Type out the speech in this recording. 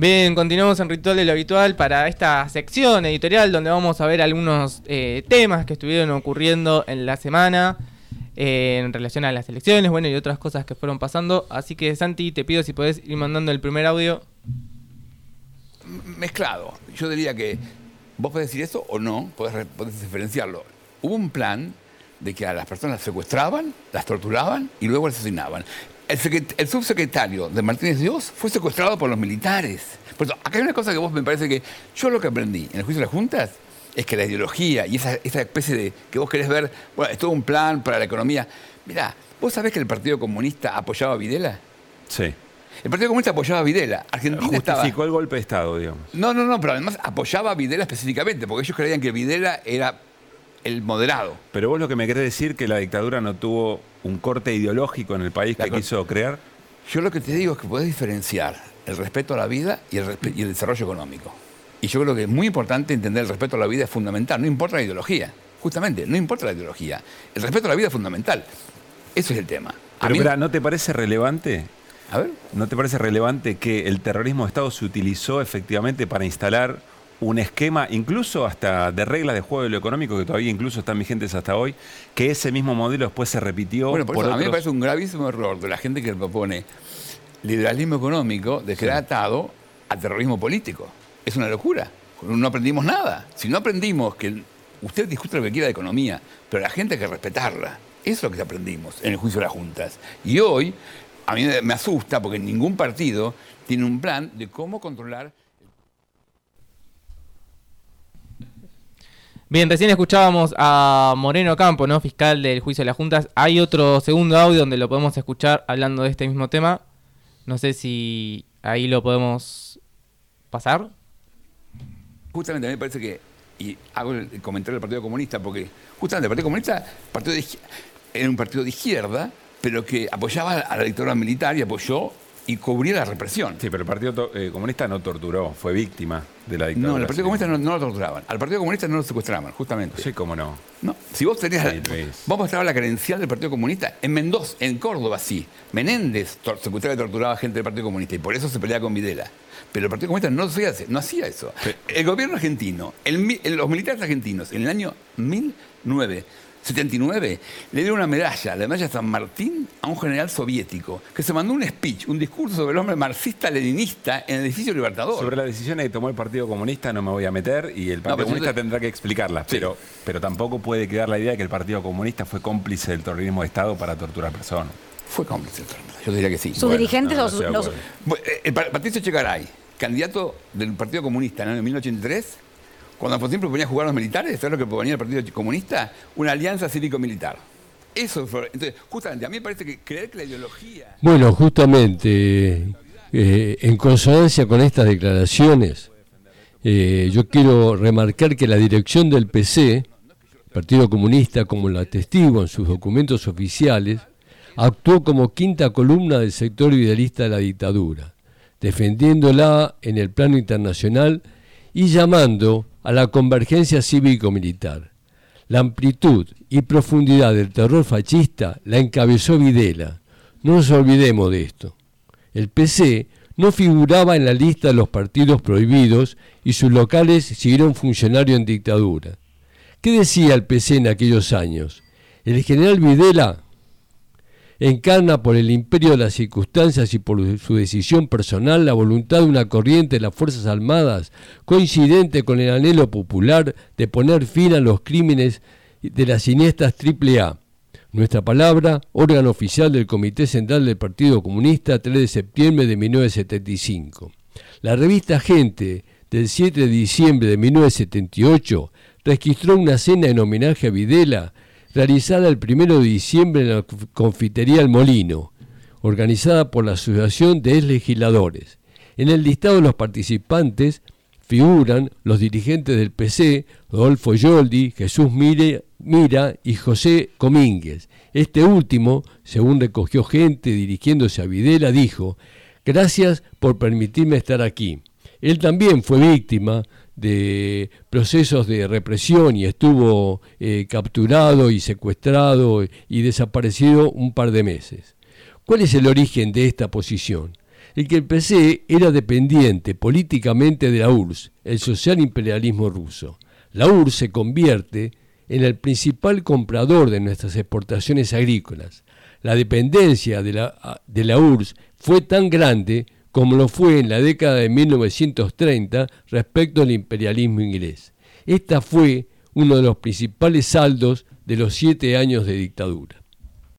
Bien, continuamos en Ritual de lo Habitual para esta sección editorial donde vamos a ver algunos eh, temas que estuvieron ocurriendo en la semana eh, en relación a las elecciones, bueno, y otras cosas que fueron pasando. Así que, Santi, te pido si podés ir mandando el primer audio. Mezclado. Yo diría que vos podés decir eso o no, podés, podés diferenciarlo. Hubo un plan de que a las personas secuestraban, las torturaban y luego las asesinaban. El, subsecretario de Martínez Dios fue secuestrado por los militares. Por eso, acá hay una cosa que vos me parece que yo lo que aprendí en el juicio de las juntas es que la ideología y esa, especie de que vos querés ver, bueno, es todo un plan para la economía. Mirá, ¿vos sabés que el Partido Comunista apoyaba a Videla? Sí. El Partido Comunista apoyaba a Videla. Argentina Justificó el golpe de Estado, digamos. No, no, no, pero además apoyaba a Videla específicamente, porque ellos creían que Videla era el moderado. Pero vos lo que me querés decir que la dictadura no tuvo un corte ideológico en el país que quiso crear. Yo lo que te digo es que podés diferenciar el respeto a la vida y el, y el desarrollo económico. Y yo creo que es muy importante entender el respeto a la vida es fundamental, no importa la ideología. Justamente, no importa la ideología. El respeto a la vida es fundamental. Eso es el tema. Pero, ¿no te parece relevante? A ver. ¿No te parece relevante que el terrorismo de Estado se utilizó efectivamente para instalar un esquema, incluso hasta de reglas de juego de lo económico, que todavía incluso están vigentes hasta hoy, que ese mismo modelo después se repitió. Bueno, por, eso, a mí me parece un gravísimo error de la gente que propone liberalismo económico de quedar atado al terrorismo político. Es una locura. No aprendimos nada. Si no aprendimos que usted discute lo que quiera de economía, pero la gente hay que respetarla. Eso es lo que aprendimos en el juicio de las juntas. Y hoy a mí me asusta porque ningún partido tiene un plan de cómo controlar Bien, recién escuchábamos a Moreno Campo, ¿no? Fiscal del juicio de las juntas. Hay otro segundo audio donde lo podemos escuchar hablando de este mismo tema. No sé si ahí lo podemos pasar. Justamente a mí me parece que, y hago el comentario del Partido Comunista, porque justamente el Partido Comunista partido era un partido de izquierda, pero que apoyaba a la dictadura militar y apoyó y cubría la represión. Sí, pero el Partido eh, Comunista no torturó, fue víctima de la dictadura. No, el Partido Comunista no, lo torturaban. Al Partido Comunista no lo secuestraban, justamente. Sí, cómo no. No, si vos tenías. vos mostrabas la credencial del Partido Comunista en Mendoza, en Córdoba, sí. Menéndez secuestraba y torturaba gente del Partido Comunista y por eso se peleaba con Videla. Pero el Partido Comunista no, hacía, no hacía eso. El gobierno argentino, los militares argentinos, en el año 1009 79, le dio una medalla, la medalla San Martín, a un general soviético, que se mandó un speech, un discurso sobre el hombre marxista-leninista en el edificio Libertador. Sobre las decisiones que tomó el Partido Comunista no me voy a meter y el Partido Comunista tendrá que explicarlas, pero, pero tampoco puede quedar la idea de que el Partido Comunista fue cómplice del terrorismo de Estado para torturar personas. Fue cómplice del terrorismo, yo diría que sí. ¿Sus dirigentes o los... Eh, Patricio Chegaray, candidato del Partido Comunista en el año 1983, cuando Alfonsín proponía jugar a los militares, ¿sabes lo que proponía el Partido Comunista? Una alianza cívico-militar. Eso fue. Entonces, justamente, a mí me parece que creer que la ideología. Bueno, justamente, eh, en consonancia con estas declaraciones, eh, yo quiero remarcar que la dirección del PC, Partido Comunista, como la testigo en sus documentos oficiales, actuó como quinta columna del sector idealista de la dictadura, defendiéndola en el plano internacional y llamando a la convergencia cívico-militar. La amplitud y profundidad del terror fascista la encabezó Videla. No nos olvidemos de esto. El PC no figuraba en la lista de los partidos prohibidos y sus locales siguieron funcionando en dictadura. ¿Qué decía el PC en aquellos años? El general Videla encarna por el imperio de las circunstancias y por su decisión personal la voluntad de una corriente de las Fuerzas Armadas coincidente con el anhelo popular de poner fin a los crímenes de las siniestras AAA. Nuestra palabra, órgano oficial del Comité Central del Partido Comunista, 3 de septiembre de 1975. La revista Gente, del 7 de diciembre de 1978, registró una cena en homenaje a Videla realizada el 1 de diciembre en la confitería El Molino, organizada por la Asociación de Legisladores. En el listado de los participantes figuran los dirigentes del PC, Rodolfo Yoldi, Jesús Mira y José Comínguez. Este último, según recogió gente dirigiéndose a Videla, dijo, gracias por permitirme estar aquí. Él también fue víctima de procesos de represión y estuvo eh, capturado y secuestrado y desaparecido un par de meses. ¿Cuál es el origen de esta posición? y que el PC era dependiente políticamente de la URSS, el social imperialismo ruso. La URSS se convierte en el principal comprador de nuestras exportaciones agrícolas. La dependencia de la, de la URSS fue tan grande como lo fue en la década de 1930 respecto al imperialismo inglés. Esta fue uno de los principales saldos de los siete años de dictadura.